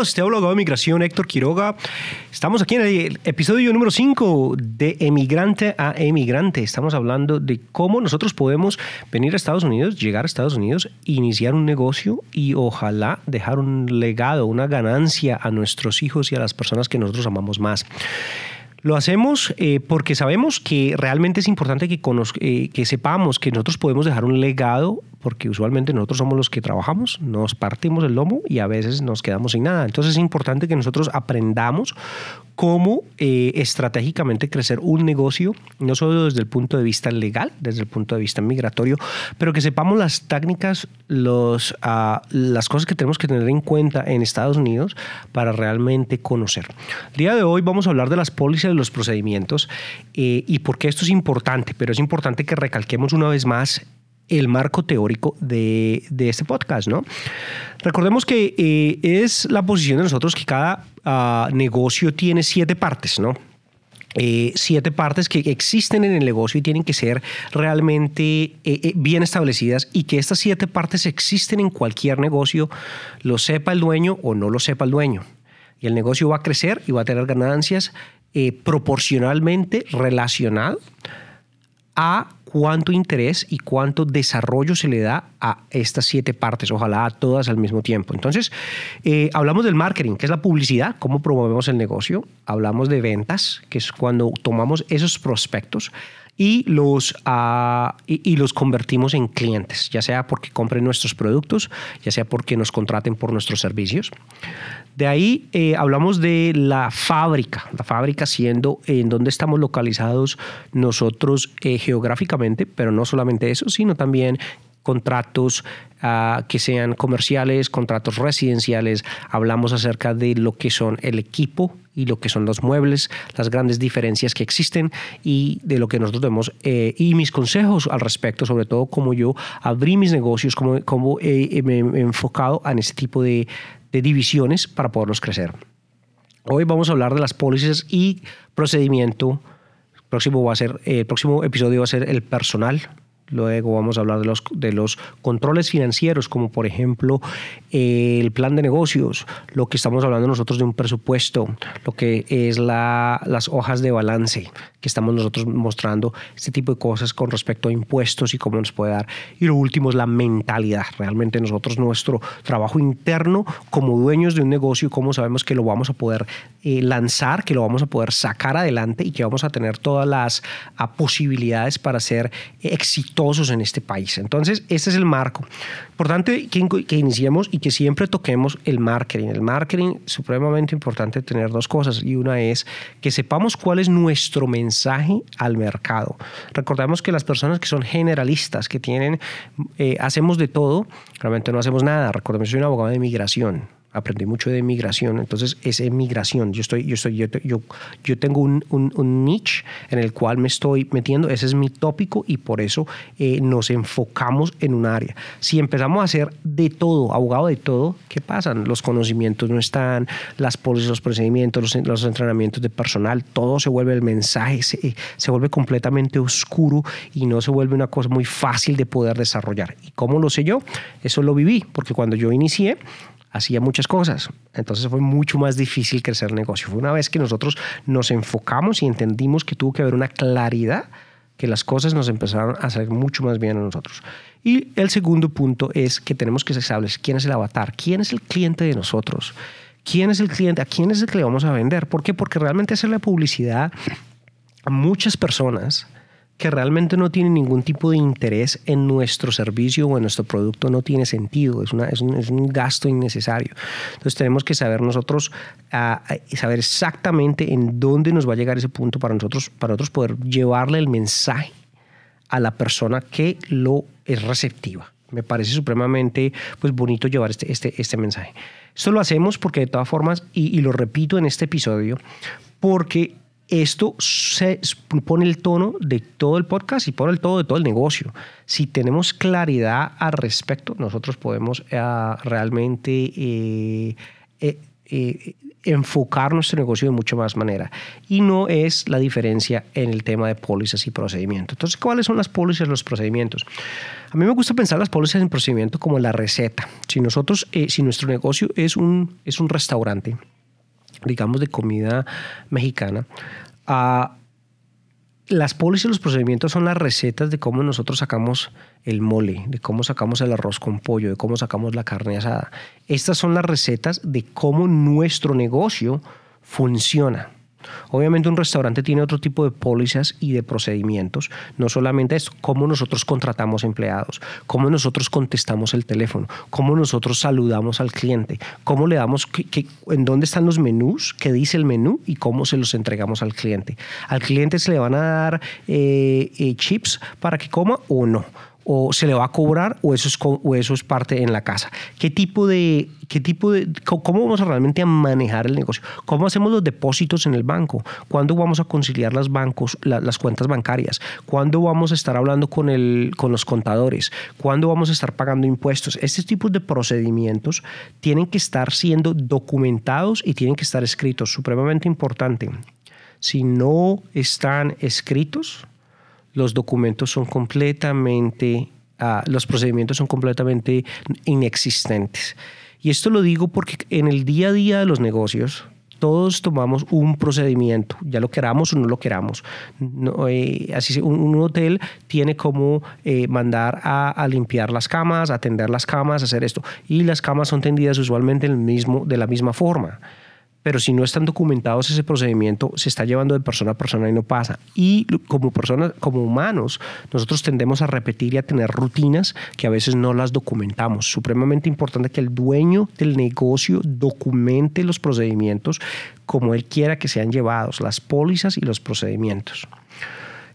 todos, te de migración Héctor Quiroga. Estamos aquí en el episodio número 5 de Emigrante a Emigrante. Estamos hablando de cómo nosotros podemos venir a Estados Unidos, llegar a Estados Unidos, iniciar un negocio y ojalá dejar un legado, una ganancia a nuestros hijos y a las personas que nosotros amamos más. Lo hacemos eh, porque sabemos que realmente es importante que, eh, que sepamos que nosotros podemos dejar un legado porque usualmente nosotros somos los que trabajamos, nos partimos el lomo y a veces nos quedamos sin nada. Entonces es importante que nosotros aprendamos cómo eh, estratégicamente crecer un negocio, no solo desde el punto de vista legal, desde el punto de vista migratorio, pero que sepamos las técnicas, los, uh, las cosas que tenemos que tener en cuenta en Estados Unidos para realmente conocer. El día de hoy vamos a hablar de las pólizas y los procedimientos eh, y por qué esto es importante, pero es importante que recalquemos una vez más el marco teórico de, este podcast, ¿no? Recordemos que eh, es la posición de nosotros que cada ah, negocio tiene siete partes, ¿no? Eh, siete partes que existen en el negocio y tienen que ser realmente eh, bien establecidas y que estas siete partes existen en cualquier negocio, lo sepa el dueño o no lo sepa el dueño. Y el negocio va a crecer y va a tener ganancias proporcionalmente relacionado a cuánto interés y cuánto desarrollo se le da a estas siete partes, ojalá a todas al mismo tiempo. Entonces, eh, hablamos del marketing, que es la publicidad, cómo promovemos el negocio. Hablamos de ventas, que es cuando tomamos esos prospectos y los, uh, y, los convertimos en clientes, ya sea porque compren nuestros productos, ya sea porque nos contraten por nuestros servicios. De ahí eh, hablamos de la fábrica, la fábrica siendo en donde estamos localizados nosotros eh, geográficamente, pero no solamente eso, sino también contratos uh, que sean comerciales, contratos residenciales. Hablamos acerca de lo que son el equipo y lo que son los muebles, las grandes diferencias que existen y de lo que nosotros vemos eh, y mis consejos al respecto, sobre todo cómo yo abrí mis negocios, cómo, cómo eh, me he enfocado en ese tipo de, de divisiones para poderlos crecer. Hoy vamos a hablar de las pólizas y procedimiento. El próximo, va a ser, el próximo episodio va a ser el personal, Luego vamos a hablar de los, de los controles financieros, como por ejemplo el plan de negocios, lo que estamos hablando nosotros de un presupuesto, lo que es la, las hojas de balance que estamos nosotros mostrando, este tipo de cosas con respecto a impuestos y cómo nos puede dar. Y lo último es la mentalidad. Realmente nosotros nuestro trabajo interno como dueños de un negocio, cómo sabemos que lo vamos a poder eh, lanzar, que lo vamos a poder sacar adelante y que vamos a tener todas las posibilidades para ser exitosos en este país. Entonces, este es el marco. Importante que, que iniciemos y que siempre toquemos el marketing. El marketing supremamente importante tener dos cosas y una es que sepamos cuál es nuestro mensaje al mercado. Recordemos que las personas que son generalistas, que tienen, eh, hacemos de todo, realmente no hacemos nada. Recordemos soy un abogado de migración aprendí mucho de migración, entonces es migración. Yo, estoy, yo, estoy, yo, yo, yo tengo un, un, niche en el cual me estoy metiendo, ese es mi tópico y por eso eh, nos enfocamos en un área. Si empezamos a hacer de todo, abogado de todo, ¿qué pasa? Los conocimientos no están, las pólizas, los procedimientos, los, los, entrenamientos de personal, todo se vuelve el mensaje, se, se vuelve completamente oscuro y no se vuelve una cosa muy fácil de poder desarrollar. ¿Y cómo lo sé yo? Eso lo viví, porque cuando yo inicié, hacía muchas cosas. Entonces fue mucho más difícil crecer el negocio. Fue una vez que nosotros nos enfocamos y entendimos que tuvo que haber una claridad que las cosas nos empezaron a hacer mucho más bien a nosotros. Y el segundo punto es que tenemos que saber quién es el avatar, quién es el cliente de nosotros, quién es el cliente, a quién es el que le vamos a vender. ¿Por qué? Porque realmente hacerle publicidad a muchas personas que realmente no tiene ningún tipo de interés en nuestro servicio o en nuestro producto no tiene sentido, es, una, es, un, gasto innecesario. Entonces tenemos que saber nosotros, uh, saber exactamente en dónde nos va a llegar ese punto para nosotros, para nosotros poder llevarle el mensaje a la persona que lo es receptiva. Me parece supremamente pues, bonito llevar este, este, este mensaje. Esto lo hacemos porque de todas formas, y, y lo repito en este episodio, porque esto se pone el tono de todo el podcast y pone el tono de todo el negocio. Si tenemos claridad al respecto, nosotros podemos eh, realmente eh, eh, eh, enfocar nuestro negocio de mucha más manera. Y no es la diferencia en el tema de pólizas y procedimientos. Entonces, ¿cuáles son las pólizas y los procedimientos? A mí me gusta pensar las pólizas en procedimiento como la receta. Si nosotros, eh, si nuestro negocio es un, es un restaurante, digamos de comida mexicana, las pólizas y los procedimientos son las recetas de cómo nosotros sacamos el mole, de cómo sacamos el arroz con pollo, de cómo sacamos la carne asada. Estas son las recetas de cómo nuestro negocio funciona. Obviamente un restaurante tiene otro tipo de pólizas y de procedimientos, no solamente esto, cómo nosotros contratamos empleados, cómo nosotros contestamos el teléfono, cómo nosotros saludamos al cliente, cómo le damos, en dónde están los menús, qué dice el menú y cómo se los entregamos al cliente. Al cliente se le van a dar eh, eh, chips para que coma o no o se le va a cobrar o eso es, o eso es parte en la casa. ¿Qué tipo de, qué tipo de, cómo vamos a realmente a manejar el negocio? ¿Cómo hacemos los depósitos en el banco? ¿Cuándo vamos a conciliar las bancos, las cuentas bancarias? ¿Cuándo vamos a estar hablando con, el, con los contadores? ¿Cuándo vamos a estar pagando impuestos? Estos tipos de procedimientos tienen que estar siendo documentados y tienen que estar escritos. Supremamente importante. Si no están escritos, los documentos son completamente, ah, los procedimientos son completamente inexistentes. Y esto lo digo porque en el día a día de los negocios, todos tomamos un procedimiento, ya lo queramos o no lo queramos. Eh, así un, hotel tiene como eh, mandar a, limpiar las camas, atender las camas, hacer esto. Y las camas son tendidas usualmente el mismo, de la misma forma pero si no están documentados ese procedimiento, se está llevando de persona a persona y no pasa. Y como personas, como humanos, nosotros tendemos a repetir y a tener rutinas que a veces no las documentamos. Supremamente importante que el dueño del negocio documente los procedimientos como él quiera que sean llevados, las pólizas y los procedimientos.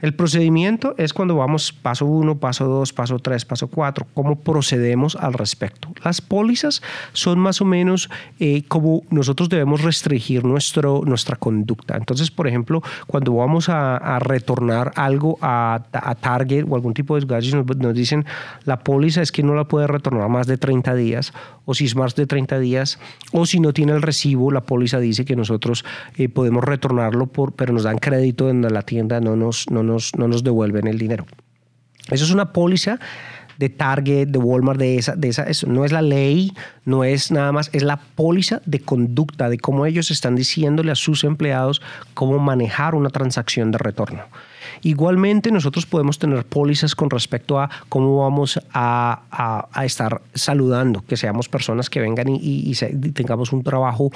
El procedimiento es cuando vamos paso 1, paso 2, paso 3, paso 4, cómo procedemos al respecto. Las pólizas son más o menos eh, como nosotros debemos restringir nuestro, nuestra conducta. Entonces, por ejemplo, cuando vamos a, retornar algo a, Target o algún tipo de gadget, nos, nos dicen la póliza es que no la puede retornar más de 30 días o si es más de 30 días o si no tiene el recibo, la póliza dice que nosotros eh, podemos retornarlo, por, pero nos dan crédito en la tienda, no nos, no, nos, no nos devuelven el dinero. Eso es una póliza de Target, de Walmart, de esa, de esa, eso no es la ley, no es nada más, es la póliza de conducta, de cómo ellos están diciéndole a sus empleados cómo manejar una transacción de retorno. Igualmente, nosotros podemos tener pólizas con respecto a cómo vamos a, estar saludando, que seamos personas que vengan y, tengamos un trabajo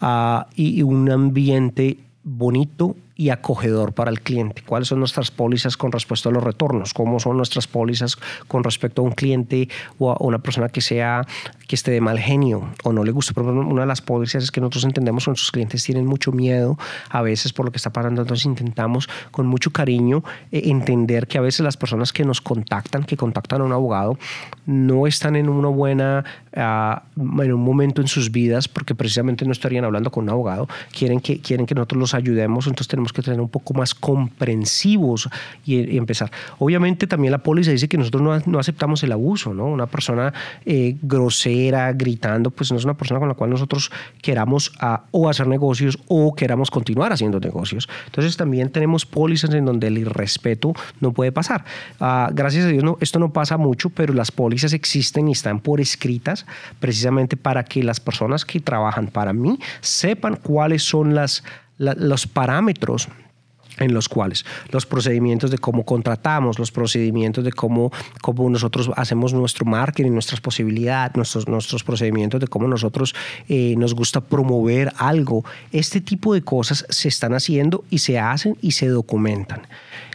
ah, y un ambiente bonito y acogedor para el cliente. ¿Cuáles son nuestras pólizas con respecto a los retornos? ¿Cómo son nuestras pólizas con respecto a un cliente o a una persona que sea que esté de mal genio o no le guste? una de las pólizas es que nosotros entendemos que nuestros clientes tienen mucho miedo a veces por lo que está pasando, entonces intentamos con mucho cariño eh, entender que a veces las personas que nos contactan, que contactan a un abogado, no están en una buena ah, en un momento en sus vidas porque precisamente no estarían hablando con un abogado, quieren que quieren que nosotros los ayudemos, entonces tenemos que tener un poco más comprensivos y, empezar. Obviamente también la póliza dice que nosotros no, aceptamos el abuso, ¿no? Una persona eh, grosera, gritando, pues no es una persona con la cual nosotros queramos ah, o hacer negocios o queramos continuar haciendo negocios. Entonces también tenemos pólizas en donde el irrespeto no puede pasar. Ah, gracias a Dios no, esto no pasa mucho, pero las pólizas existen y están por escritas precisamente para que las personas que trabajan para mí sepan cuáles son las los parámetros en los cuales los procedimientos de cómo contratamos, los procedimientos de cómo, cómo nosotros hacemos nuestro marketing, nuestras posibilidades, nuestros, nuestros procedimientos de cómo nosotros eh, nos gusta promover algo. Este tipo de cosas se están haciendo y se hacen y se documentan.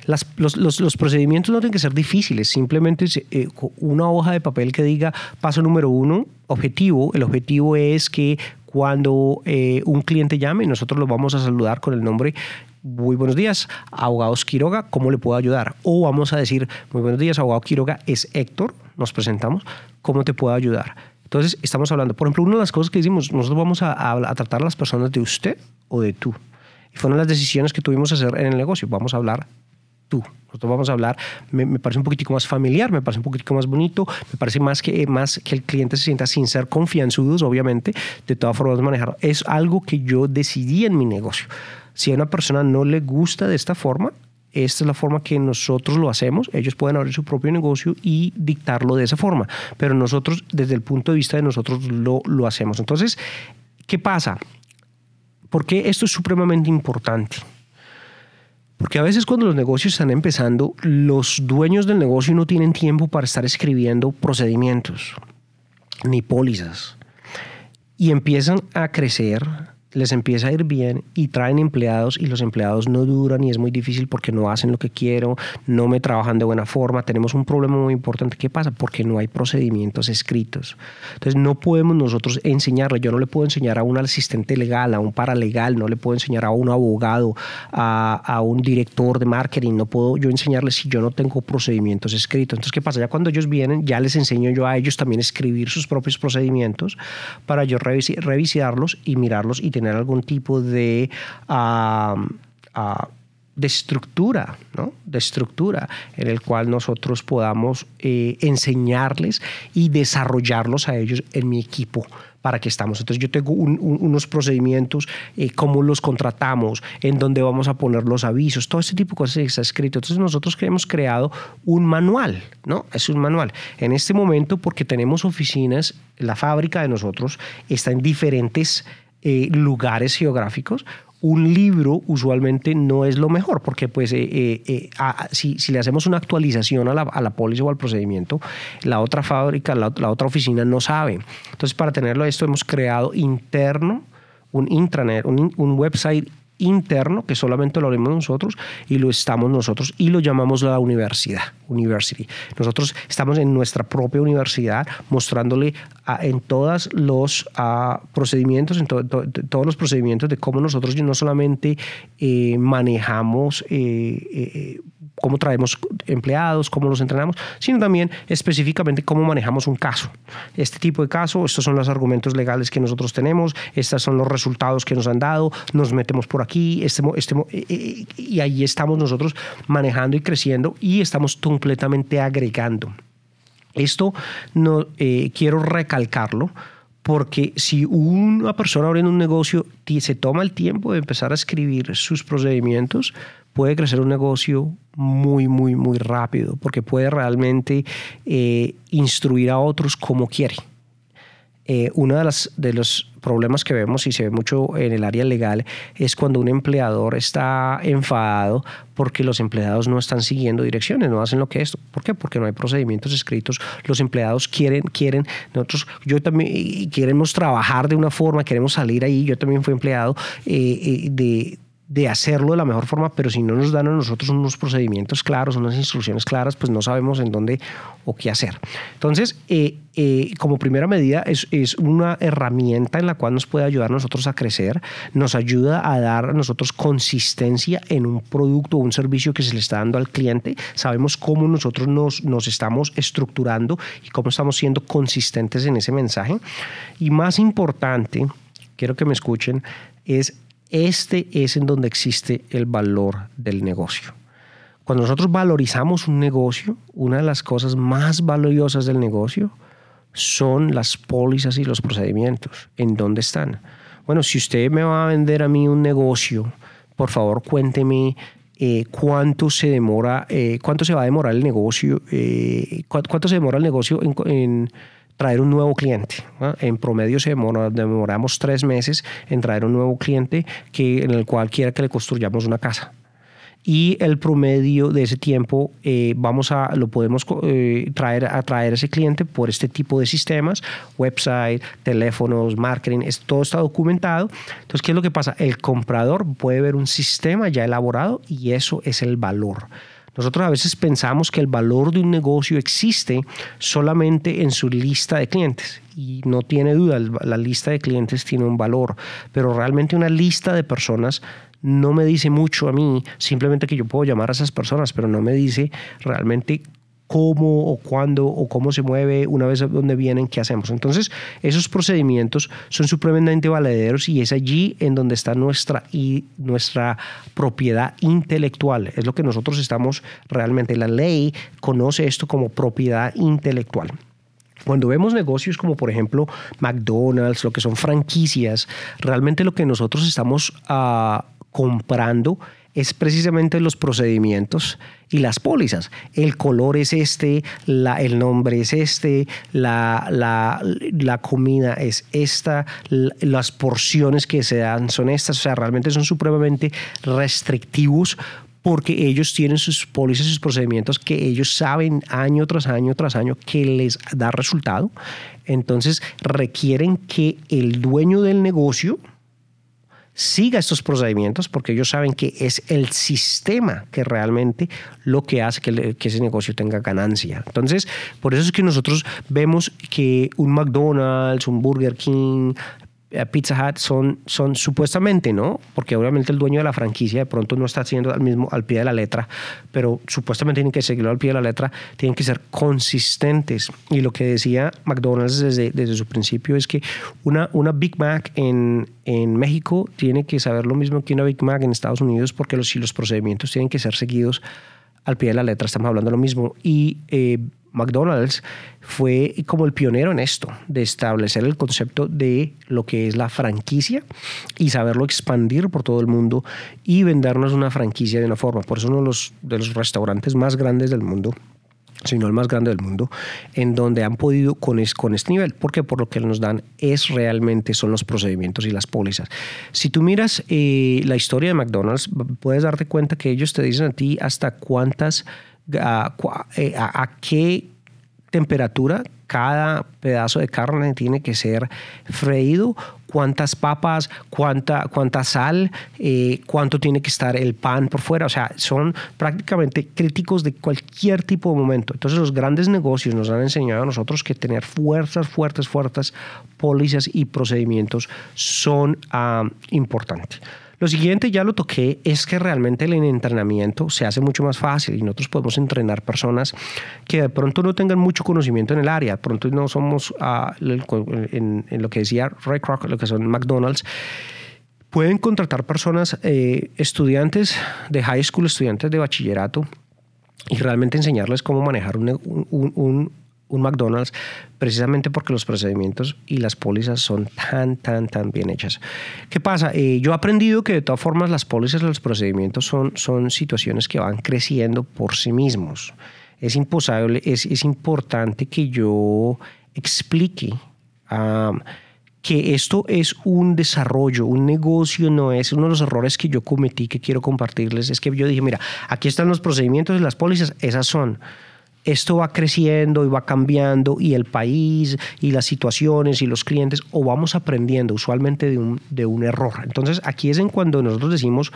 Las, los, los, procedimientos no tienen que ser difíciles, simplemente eh, una hoja de papel que diga paso número uno, objetivo. El objetivo es que cuando eh, un cliente llame, nosotros lo vamos a saludar con el nombre muy buenos días, abogados Quiroga, ¿cómo le puedo ayudar? O vamos a decir, muy buenos días, abogado Quiroga, es Héctor, nos presentamos, ¿cómo te puedo ayudar? Entonces, estamos hablando, por ejemplo, una de las cosas que decimos, nosotros vamos a, a, tratar a las personas de usted o de tú. Y fueron las decisiones que tuvimos que hacer en el negocio. Vamos a hablar tú. Nosotros vamos a hablar, me, parece un poquitico más familiar, me parece un poquitico más bonito, me parece más que, más que el cliente se sienta sin ser confianzudos, obviamente, de todas formas manejar. Es algo que yo decidí en mi negocio. Si a una persona no le gusta de esta forma, esta es la forma que nosotros lo hacemos. Ellos pueden abrir su propio negocio y dictarlo de esa forma. Pero nosotros, desde el punto de vista de nosotros, lo, lo hacemos. Entonces, ¿qué pasa? Porque esto es supremamente importante. Porque a veces cuando los negocios están empezando, los dueños del negocio no tienen tiempo para estar escribiendo procedimientos ni pólizas. Y empiezan a crecer les empieza a ir bien y traen empleados y los empleados no duran y es muy difícil porque no hacen lo que quiero, no me trabajan de buena forma, tenemos un problema muy importante. ¿Qué pasa? Porque no hay procedimientos escritos. Entonces no podemos nosotros enseñarle, yo no le puedo enseñar a un asistente legal, a un paralegal, no le puedo enseñar a un abogado, a, a un director de marketing, no puedo yo enseñarles si yo no tengo procedimientos escritos. Entonces, ¿qué pasa? Ya cuando ellos vienen, ya les enseño yo a ellos también escribir sus propios procedimientos para yo revisarlos y mirarlos y tener algún tipo de, de estructura, ¿no? de estructura en el cual nosotros podamos eh, enseñarles y desarrollarlos a ellos en mi equipo para que estamos. Entonces yo tengo unos procedimientos, eh, cómo los contratamos, en dónde vamos a poner los avisos, todo este tipo de cosas está escrito. Entonces nosotros hemos creado un manual, ¿no? Es un manual. En este momento, porque tenemos oficinas, la fábrica de nosotros está en diferentes eh, lugares geográficos, un libro usualmente no es lo mejor, porque pues eh, eh, si, le hacemos una actualización a la, a póliza o al procedimiento, la otra fábrica, la, otra oficina no sabe. Entonces, para tenerlo esto, hemos creado interno un intranet, un, un website interno que solamente lo haremos nosotros y lo estamos nosotros y lo llamamos la universidad, university. Nosotros estamos en nuestra propia universidad mostrándole en todos los procedimientos, en todos los procedimientos de cómo nosotros no solamente eh, manejamos eh, eh, cómo traemos empleados, cómo los entrenamos, sino también específicamente cómo manejamos un caso. Este tipo de caso, estos son los argumentos legales que nosotros tenemos, estos son los resultados que nos han dado, nos metemos por aquí, este, este, eh, eh, y ahí estamos nosotros manejando y creciendo y estamos completamente agregando. Esto no eh, quiero recalcarlo porque si una persona abriendo un negocio se toma el tiempo de empezar a escribir sus procedimientos, puede crecer un negocio muy, muy, muy rápido, porque puede realmente eh, instruir a otros como quiere. Eh, uno de, las, de los problemas que vemos y se ve mucho en el área legal es cuando un empleador está enfadado porque los empleados no están siguiendo direcciones, no hacen lo que es. ¿Por qué? Porque no hay procedimientos escritos. Los empleados quieren, quieren, nosotros, yo también queremos trabajar de una forma, queremos salir ahí. Yo también fui empleado eh, de de hacerlo de la mejor forma, pero si no nos dan a nosotros unos procedimientos claros, unas instrucciones claras, pues no sabemos en dónde o qué hacer. Entonces, eh, eh, como primera medida, es, es, una herramienta en la cual nos puede ayudar a nosotros a crecer, nos ayuda a dar a nosotros consistencia en un producto o un servicio que se le está dando al cliente. Sabemos cómo nosotros nos, nos estamos estructurando y cómo estamos siendo consistentes en ese mensaje. Y más importante, quiero que me escuchen, es este es en donde existe el valor del negocio. Cuando nosotros valorizamos un negocio, una de las cosas más valiosas del negocio son las pólizas y los procedimientos. ¿En dónde están? Bueno, si usted me va a vender a mí un negocio, por favor cuénteme eh, cuánto se demora, eh, cuánto se va a demorar el negocio, eh, cuánto se demora el negocio en traer un nuevo cliente. En promedio se demoramos tres meses en traer un nuevo cliente que, en el cual quiera que le construyamos una casa. Y el promedio de ese tiempo eh, vamos a lo podemos eh, traer a traer ese cliente por este tipo de sistemas website teléfonos marketing es, todo está documentado. Entonces qué es lo que pasa el comprador puede ver un sistema ya elaborado y eso es el valor nosotros a veces pensamos que el valor de un negocio existe solamente en su lista de clientes y no tiene duda, la lista de clientes tiene un valor, pero realmente una lista de personas no me dice mucho a mí, simplemente que yo puedo llamar a esas personas, pero no me dice realmente cómo o cuándo o cómo se mueve, una vez dónde vienen, qué hacemos. Entonces, esos procedimientos son supremamente valederos y es allí en donde está nuestra, y nuestra propiedad intelectual. Es lo que nosotros estamos realmente, la ley conoce esto como propiedad intelectual. Cuando vemos negocios como por ejemplo McDonald's, lo que son franquicias, realmente lo que nosotros estamos uh, comprando es precisamente los procedimientos y las pólizas. El color es este, el nombre es este, la, la, la comida es esta, las porciones que se dan son estas, o sea, realmente son supremamente restrictivos porque ellos tienen sus pólizas sus procedimientos que ellos saben año tras año tras año que les da resultado. Entonces requieren que el dueño del negocio, siga estos procedimientos porque ellos saben que es el sistema que realmente lo que hace que, que, ese negocio tenga ganancia. Entonces, por eso es que nosotros vemos que un McDonald's, un Burger King, Pizza Hut son, son supuestamente, ¿no? Porque obviamente el dueño de la franquicia de pronto no está haciendo al mismo al pie de la letra, pero supuestamente tienen que seguirlo al pie de la letra, tienen que ser consistentes. Y lo que decía McDonald's desde, desde su principio es que una, una Big Mac en, en México tiene que saber lo mismo que una Big Mac en Estados Unidos porque los, si los procedimientos tienen que ser seguidos al pie de la letra, estamos hablando de lo mismo. Y eh, McDonald's fue como el pionero en esto, de establecer el concepto de lo que es la franquicia y saberlo expandir por todo el mundo y vendernos una franquicia de una forma. Por eso uno de los, restaurantes más grandes del mundo sino el más grande del mundo, en donde han podido con, con este nivel, porque por lo que nos dan es realmente son los procedimientos y las pólizas. Si tú miras eh, la historia de McDonald's, puedes darte cuenta que ellos te dicen a ti hasta cuántas eh, a, qué temperatura cada pedazo de carne tiene que ser freído, cuántas papas, cuánta, cuánta sal, eh, cuánto tiene que estar el pan por fuera. O sea, son prácticamente críticos de cualquier tipo de momento. Entonces los grandes negocios nos han enseñado a nosotros que tener fuerzas, fuertes, fuertes pólizas y procedimientos son ah, importantes. Lo siguiente, ya lo toqué, es que realmente el entrenamiento se hace mucho más fácil y nosotros podemos entrenar personas que de pronto no tengan mucho conocimiento en el área, de pronto no somos uh, en, lo que decía Ray Kroc, lo que son McDonald's. Pueden contratar personas, eh, estudiantes de high school, estudiantes de bachillerato, y realmente enseñarles cómo manejar un McDonald's precisamente porque los procedimientos y las pólizas son tan, tan, tan bien hechas. ¿Qué pasa? Eh, yo he aprendido que de todas formas las pólizas y los procedimientos son, son situaciones que van creciendo por sí mismos. Es imposible, es, es importante que yo explique que esto es un desarrollo, un negocio, no es uno de los errores que yo cometí que quiero compartirles. Es que yo dije, mira, aquí están los procedimientos y las pólizas, esas son esto va creciendo y va cambiando y el país y las situaciones y los clientes o vamos aprendiendo usualmente de un, de un error. Entonces aquí es en cuando nosotros decimos,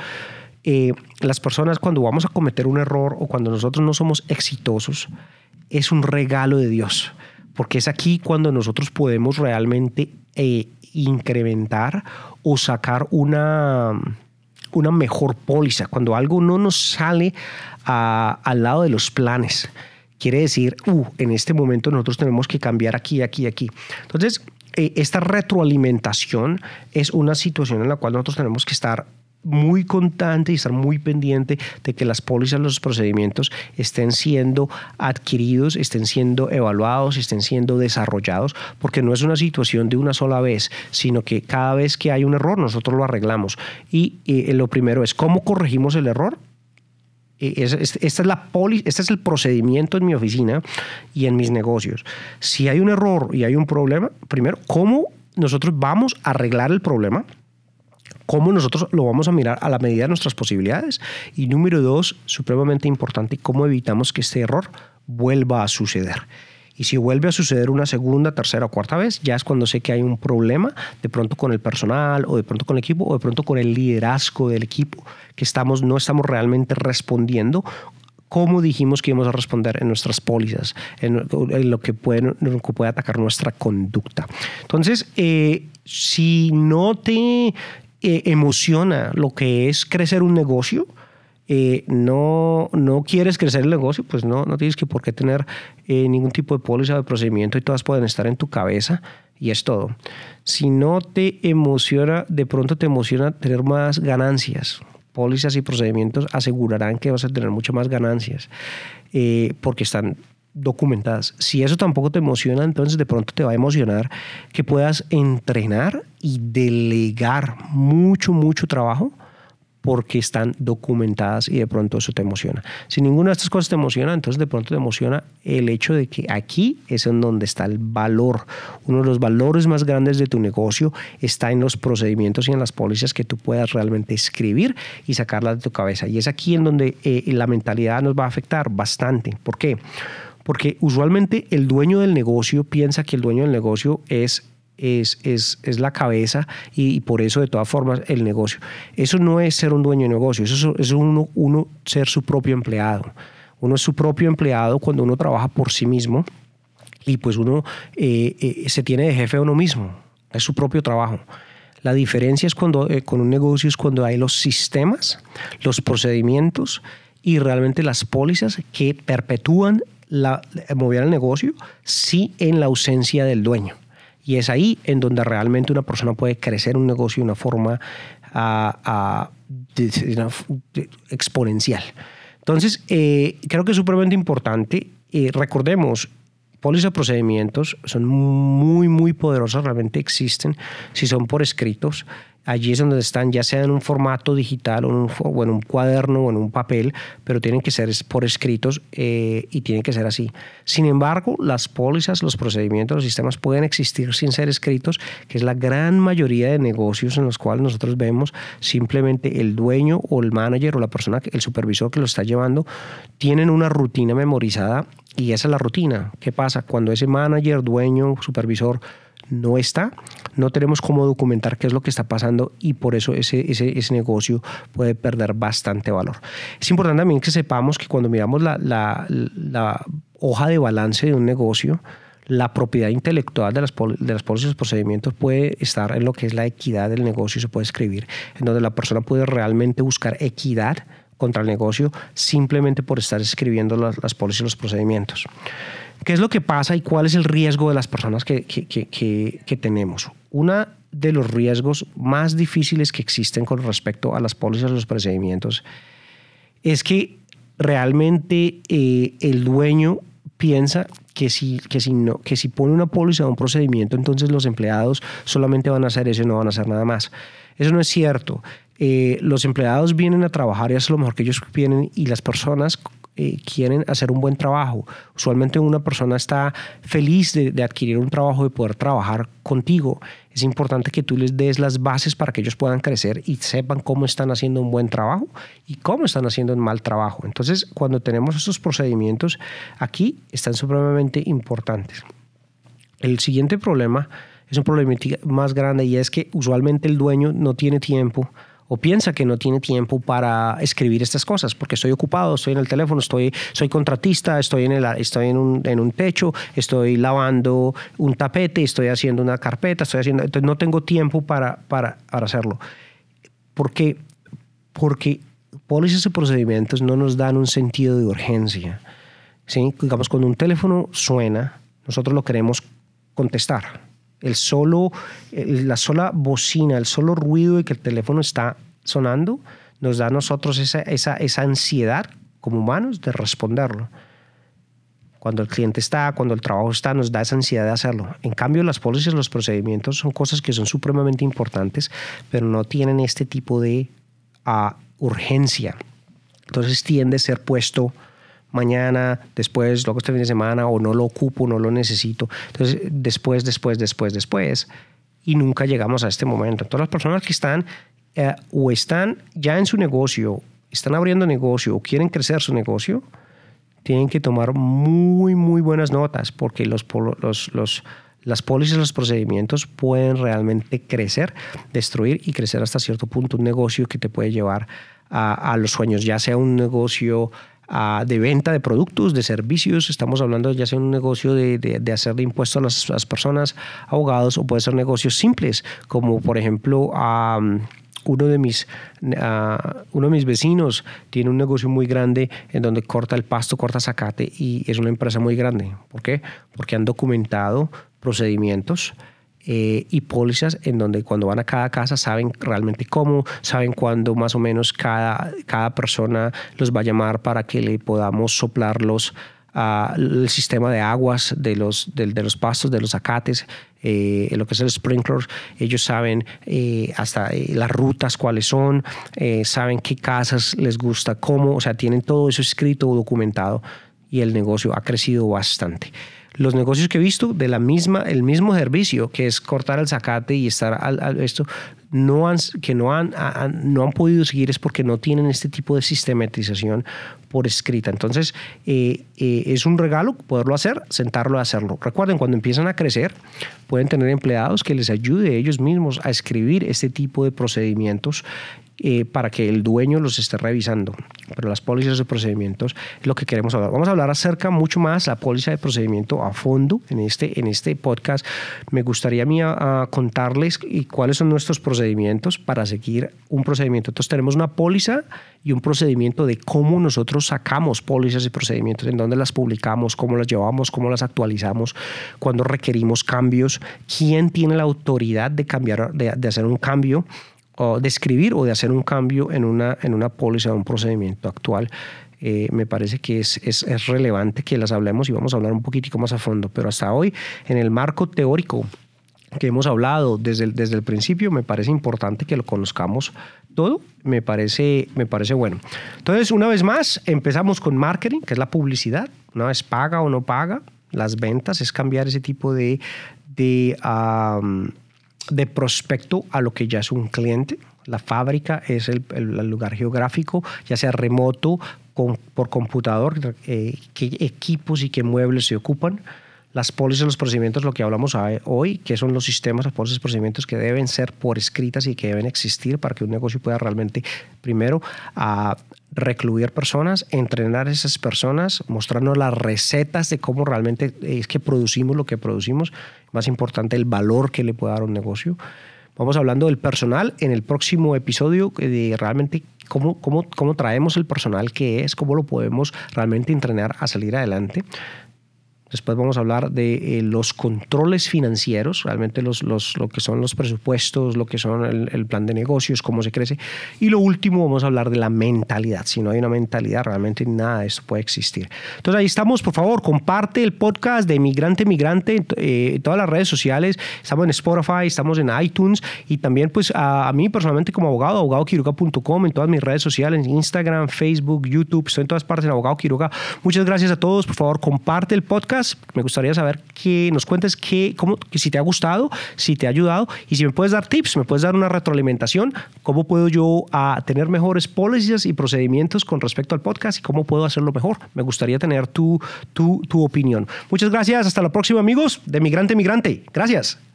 eh, las personas cuando vamos a cometer un error o cuando nosotros no somos exitosos, es un regalo de Dios, porque es aquí cuando nosotros podemos realmente eh, incrementar o sacar una, una mejor póliza, cuando algo no nos sale al lado de los planes quiere decir, uh, en este momento nosotros tenemos que cambiar aquí, aquí, aquí. Entonces, eh, esta retroalimentación es una situación en la cual nosotros tenemos que estar muy constante y estar muy pendiente de que las pólizas, los procedimientos estén siendo adquiridos, estén siendo evaluados, estén siendo desarrollados, porque no es una situación de una sola vez, sino que cada vez que hay un error nosotros lo arreglamos. Y eh, lo primero es cómo corregimos el error esta es, la poli, este es el procedimiento en mi oficina y en mis negocios. Si hay un error y hay un problema, primero, ¿cómo nosotros vamos a arreglar el problema? ¿Cómo nosotros lo vamos a mirar a la medida de nuestras posibilidades? Y número dos, supremamente importante, ¿cómo evitamos que este error vuelva a suceder? Y si vuelve a suceder una segunda, tercera o cuarta vez, ya es cuando sé que hay un problema de pronto con el personal o de pronto con el equipo o de pronto con el liderazgo del equipo, que estamos, no estamos realmente respondiendo como dijimos que íbamos a responder en nuestras pólizas, en, lo, que puede, puede atacar nuestra conducta. Entonces, eh, si no te eh, emociona lo que es crecer un negocio, eh, no, no quieres crecer el negocio, pues no, no tienes que por qué tener eh, ningún tipo de póliza de procedimiento y todas pueden estar en tu cabeza y es todo. Si no te emociona, de pronto te emociona tener más ganancias. Pólizas y procedimientos asegurarán que vas a tener muchas más ganancias eh, porque están documentadas. Si eso tampoco te emociona, entonces de pronto te va a emocionar que puedas entrenar y delegar mucho, mucho trabajo porque están documentadas y de pronto eso te emociona. Si ninguna de estas cosas te emociona, entonces de pronto te emociona el hecho de que aquí es en donde está el valor. Uno de los valores más grandes de tu negocio está en los procedimientos y en las pólizas que tú puedas realmente escribir y sacarlas de tu cabeza. Y es aquí en donde eh, la mentalidad nos va a afectar bastante. ¿Por qué? Porque usualmente el dueño del negocio piensa que el dueño del negocio es es, es, es, la cabeza y, por eso de todas formas el negocio. Eso no es ser un dueño de negocio, eso es uno, uno ser su propio empleado. Uno es su propio empleado cuando uno trabaja por sí mismo y pues uno eh, eh, se tiene de jefe a uno mismo, es su propio trabajo. La diferencia es cuando eh, con un negocio es cuando hay los sistemas, los procedimientos y realmente las pólizas que perpetúan la, mover el negocio, sí en la ausencia del dueño. Y es ahí en donde realmente una persona puede crecer un negocio de una forma exponencial. Entonces, eh, creo que es supremamente importante. Eh, recordemos, pólizas de procedimientos son muy, muy poderosas, realmente existen si son por escritos allí es donde están, ya sea en un formato digital o en un, cuaderno o en un papel, pero tienen que ser por escritos eh, y tienen que ser así. Sin embargo, las pólizas, los procedimientos, los sistemas pueden existir sin ser escritos, que es la gran mayoría de negocios en los cuales nosotros vemos simplemente el dueño o el manager o la persona, el supervisor que lo está llevando, tienen una rutina memorizada y esa es la rutina. ¿Qué pasa? Cuando ese manager, dueño, supervisor no está, no tenemos cómo documentar qué es lo que está pasando y por eso ese, ese, ese negocio puede perder bastante valor. Es importante también que sepamos que cuando miramos la, la, hoja de balance de un negocio, la propiedad intelectual de las, de las pólizas procedimientos puede estar en lo que es la equidad del negocio, se puede escribir, en donde la persona puede realmente buscar equidad contra el negocio simplemente por estar escribiendo las, las pólizas y los procedimientos. ¿Qué es lo que pasa y cuál es el riesgo de las personas que, que, que, que tenemos? Una de los riesgos más difíciles que existen con respecto a las pólizas y los procedimientos es que realmente eh, el dueño piensa que si, que, si no, que si pone una póliza o un procedimiento, entonces los empleados solamente van a hacer eso y no van a hacer nada más. Eso no es cierto. Eh, los empleados vienen a trabajar y es lo mejor que ellos vienen y las personas eh, quieren hacer un buen trabajo. Usualmente una persona está feliz de, adquirir un trabajo, de poder trabajar contigo. Es importante que tú les des las bases para que ellos puedan crecer y sepan cómo están haciendo un buen trabajo y cómo están haciendo un mal trabajo. Entonces, cuando tenemos esos procedimientos aquí, están supremamente importantes. El siguiente problema es un problema más grande y es que usualmente el dueño no tiene tiempo o piensa que no tiene tiempo para escribir estas cosas porque estoy ocupado, estoy en el teléfono, estoy, soy contratista, estoy, en, el, estoy en, un, en un techo, estoy lavando un tapete, estoy haciendo una carpeta, estoy haciendo, entonces no tengo tiempo para, para, para hacerlo. ¿Por qué? Porque pólizas y procedimientos no nos dan un sentido de urgencia. ¿sí? Digamos, cuando un teléfono suena, nosotros lo queremos contestar el solo, la sola bocina, el solo ruido de que el teléfono está sonando, nos da a nosotros esa, esa, esa ansiedad como humanos de responderlo. Cuando el cliente está, cuando el trabajo está, nos da esa ansiedad de hacerlo. En cambio, las pólizas, los procedimientos son cosas que son supremamente importantes, pero no tienen este tipo de uh, urgencia. Entonces tiende a ser puesto mañana, después, luego este fin de semana, o no lo ocupo, no lo necesito. Entonces, después, después, después, después. Y nunca llegamos a este momento. Todas las personas que están eh, o están ya en su negocio, están abriendo negocio o quieren crecer su negocio, tienen que tomar muy, muy buenas notas porque los, los, las pólizas, los procedimientos pueden realmente crecer, destruir y crecer hasta cierto punto un negocio que te puede llevar a los sueños, ya sea un negocio de venta de productos, de servicios. Estamos hablando ya sea un negocio de, de, de impuestos a las, personas, abogados, o puede ser negocios simples, como por ejemplo uno de mis, uno de mis vecinos tiene un negocio muy grande en donde corta el pasto, corta zacate y es una empresa muy grande. ¿Por qué? Porque han documentado procedimientos eh, y pólizas en donde cuando van a cada casa saben realmente cómo, saben cuándo más o menos cada, cada persona los va a llamar para que le podamos soplar los, uh, el sistema de aguas de los, de, los pastos, de los acates, eh, lo que es el sprinkler, ellos saben eh, hasta las rutas cuáles son, saben qué casas les gusta, cómo, o sea, tienen todo eso escrito o documentado y el negocio ha crecido bastante los negocios que he visto de la misma, el mismo servicio, que es cortar el zacate y estar al, esto, no han, que no han, no han podido seguir es porque no tienen este tipo de sistematización por escrita. Entonces, eh, eh, es un regalo poderlo hacer, sentarlo a hacerlo. Recuerden, cuando empiezan a crecer, pueden tener empleados que les ayude ellos mismos a escribir este tipo de procedimientos eh, para que el dueño los esté revisando. Pero las pólizas de procedimientos es lo que queremos hablar. Vamos a hablar acerca mucho más la póliza de procedimiento a fondo en este, en este podcast. Me gustaría a mí a, contarles y cuáles son nuestros procedimientos para seguir un procedimiento. Entonces tenemos una póliza y un procedimiento de cómo nosotros sacamos pólizas y procedimientos, en dónde las publicamos, cómo las llevamos, cómo las actualizamos, cuando requerimos cambios, quién tiene la autoridad de cambiar, de, de hacer un cambio o de escribir o de hacer un cambio en una, en una póliza o un procedimiento actual. Eh, me parece que es, es, es, relevante que las hablemos y vamos a hablar un poquitico más a fondo, pero hasta hoy en el marco teórico que hemos hablado desde el, desde el principio, me parece importante que lo conozcamos todo, me parece, me parece bueno. Entonces, una vez más, empezamos con marketing, que es la publicidad, una vez paga o no paga, las ventas, es cambiar ese tipo de, de de prospecto a lo que ya es un cliente. La fábrica es el, lugar geográfico, ya sea remoto, con, por computador, eh, qué equipos y qué muebles se ocupan. Las pólizas, los procedimientos, lo que hablamos hoy, que son los sistemas, las pólizas, procedimientos que deben ser por escritas y que deben existir para que un negocio pueda realmente, primero, a recluir personas, entrenar a esas personas, mostrarnos las recetas de cómo realmente es que producimos lo que producimos, más importante el valor que le puede dar un negocio. Vamos hablando del personal en el próximo episodio de realmente cómo, cómo, cómo traemos el personal que es, cómo lo podemos realmente entrenar a salir adelante. Después vamos a hablar de eh, los controles financieros, realmente los, los, lo que son los presupuestos, lo que son el, plan de negocios, cómo se crece. Y lo último, vamos a hablar de la mentalidad. Si no hay una mentalidad, realmente nada de esto puede existir. Entonces ahí estamos, por favor, comparte el podcast de Migrante Migrante eh, en todas las redes sociales. Estamos en Spotify, estamos en iTunes y también pues a, mí personalmente como abogado, abogadoquiruga.com en todas mis redes sociales, Instagram, Facebook, YouTube, estoy en todas partes en Abogado Quiruga. Muchas gracias a todos. Por favor, comparte el podcast me gustaría saber que nos cuentes que, cómo, si te ha gustado, si te ha ayudado y si me puedes dar tips, me puedes dar una retroalimentación, cómo puedo yo a, ah, tener mejores políticas y procedimientos con respecto al podcast y cómo puedo hacerlo mejor. Me gustaría tener tu, tu, tu opinión. Muchas gracias. Hasta la próxima, amigos de Migrante Migrante. Gracias.